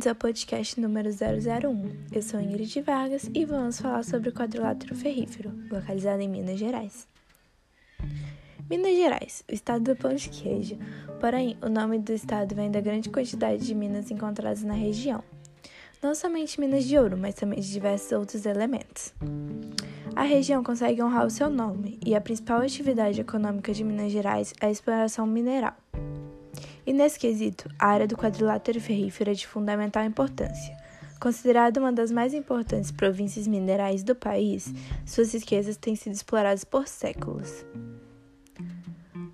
Bem-vindos ao podcast número 001. Eu sou Ingrid Vargas e vamos falar sobre o quadrilátero ferrífero, localizado em Minas Gerais. Minas Gerais, o estado do pão de queijo. Porém, o nome do estado vem da grande quantidade de minas encontradas na região. Não somente minas de ouro, mas também de diversos outros elementos. A região consegue honrar o seu nome, e a principal atividade econômica de Minas Gerais é a exploração mineral. E nesse quesito, a área do quadrilátero ferrífero é de fundamental importância. Considerada uma das mais importantes províncias minerais do país, suas riquezas têm sido exploradas por séculos.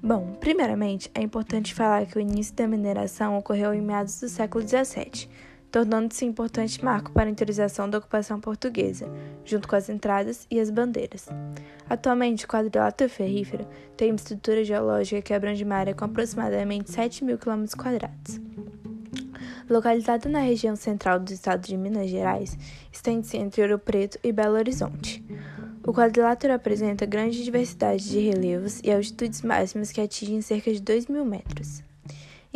Bom, primeiramente, é importante falar que o início da mineração ocorreu em meados do século XVII, tornando-se importante marco para a interiorização da ocupação portuguesa, junto com as entradas e as bandeiras. Atualmente, o quadrilátero ferrífero tem uma estrutura geológica que abrange uma área com aproximadamente 7 mil km. Localizado na região central do estado de Minas Gerais, estende-se entre Ouro Preto e Belo Horizonte. O quadrilátero apresenta grande diversidade de relevos e altitudes máximas que atingem cerca de 2 mil metros.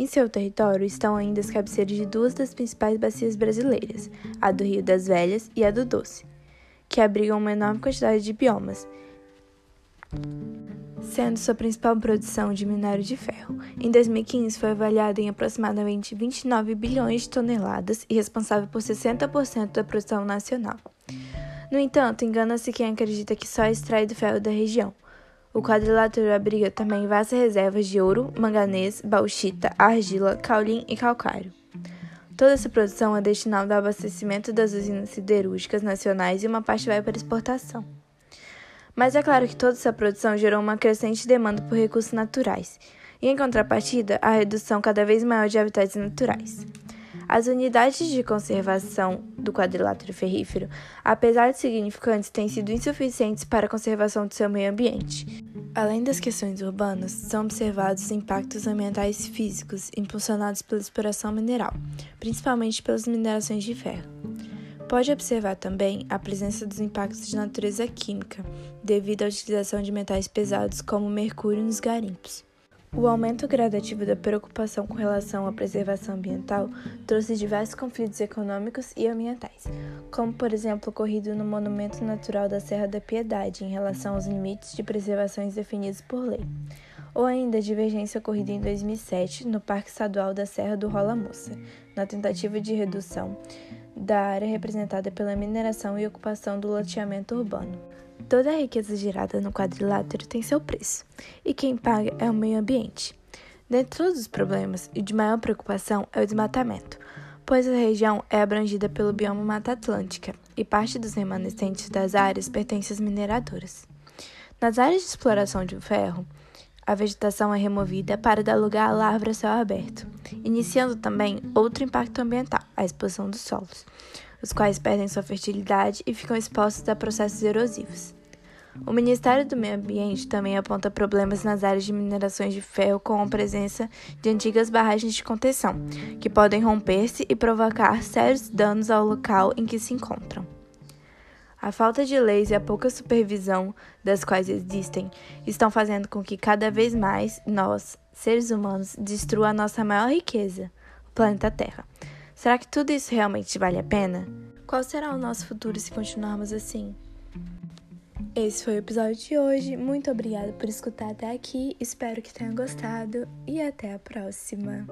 Em seu território estão ainda as cabeceiras de duas das principais bacias brasileiras, a do Rio das Velhas e a do Doce, que abrigam uma enorme quantidade de biomas, sendo sua principal produção de minério de ferro. Em 2015, foi avaliada em aproximadamente 29 bilhões de toneladas e responsável por 60% da produção nacional. No entanto, engana-se quem acredita que só extrai do ferro da região. O quadrilátero abriga também vastas reservas de ouro, manganês, bauxita, argila, caulim e calcário. Toda essa produção é destinada ao abastecimento das usinas siderúrgicas nacionais e uma parte vai para exportação. Mas é claro que toda essa produção gerou uma crescente demanda por recursos naturais, e em contrapartida, a redução cada vez maior de habitats naturais. As unidades de conservação do quadrilátero ferrífero, apesar de significantes, têm sido insuficientes para a conservação do seu meio ambiente. Além das questões urbanas, são observados impactos ambientais físicos impulsionados pela exploração mineral, principalmente pelas minerações de ferro. Pode observar também a presença dos impactos de natureza química, devido à utilização de metais pesados como mercúrio nos garimpos. O aumento gradativo da preocupação com relação à preservação ambiental trouxe diversos conflitos econômicos e ambientais, como por exemplo ocorrido no Monumento Natural da Serra da Piedade em relação aos limites de preservações definidos por lei, ou ainda a divergência ocorrida em 2007 no Parque Estadual da Serra do Rola Moça, na tentativa de redução da área representada pela mineração e ocupação do loteamento urbano. Toda a riqueza gerada no quadrilátero tem seu preço, e quem paga é o meio ambiente. Dentre todos os problemas, o de maior preocupação é o desmatamento, pois a região é abrangida pelo bioma Mata Atlântica e parte dos remanescentes das áreas pertence às mineradoras. Nas áreas de exploração de ferro, a vegetação é removida para dar lugar à lavra a céu aberto, iniciando também outro impacto ambiental, a exposição dos solos, os quais perdem sua fertilidade e ficam expostos a processos erosivos. O Ministério do Meio Ambiente também aponta problemas nas áreas de minerações de ferro com a presença de antigas barragens de contenção, que podem romper-se e provocar sérios danos ao local em que se encontram. A falta de leis e a pouca supervisão das quais existem estão fazendo com que cada vez mais nós, seres humanos, destrua a nossa maior riqueza, o planeta Terra. Será que tudo isso realmente vale a pena? Qual será o nosso futuro se continuarmos assim? Esse foi o episódio de hoje. Muito obrigada por escutar até aqui. Espero que tenha gostado e até a próxima.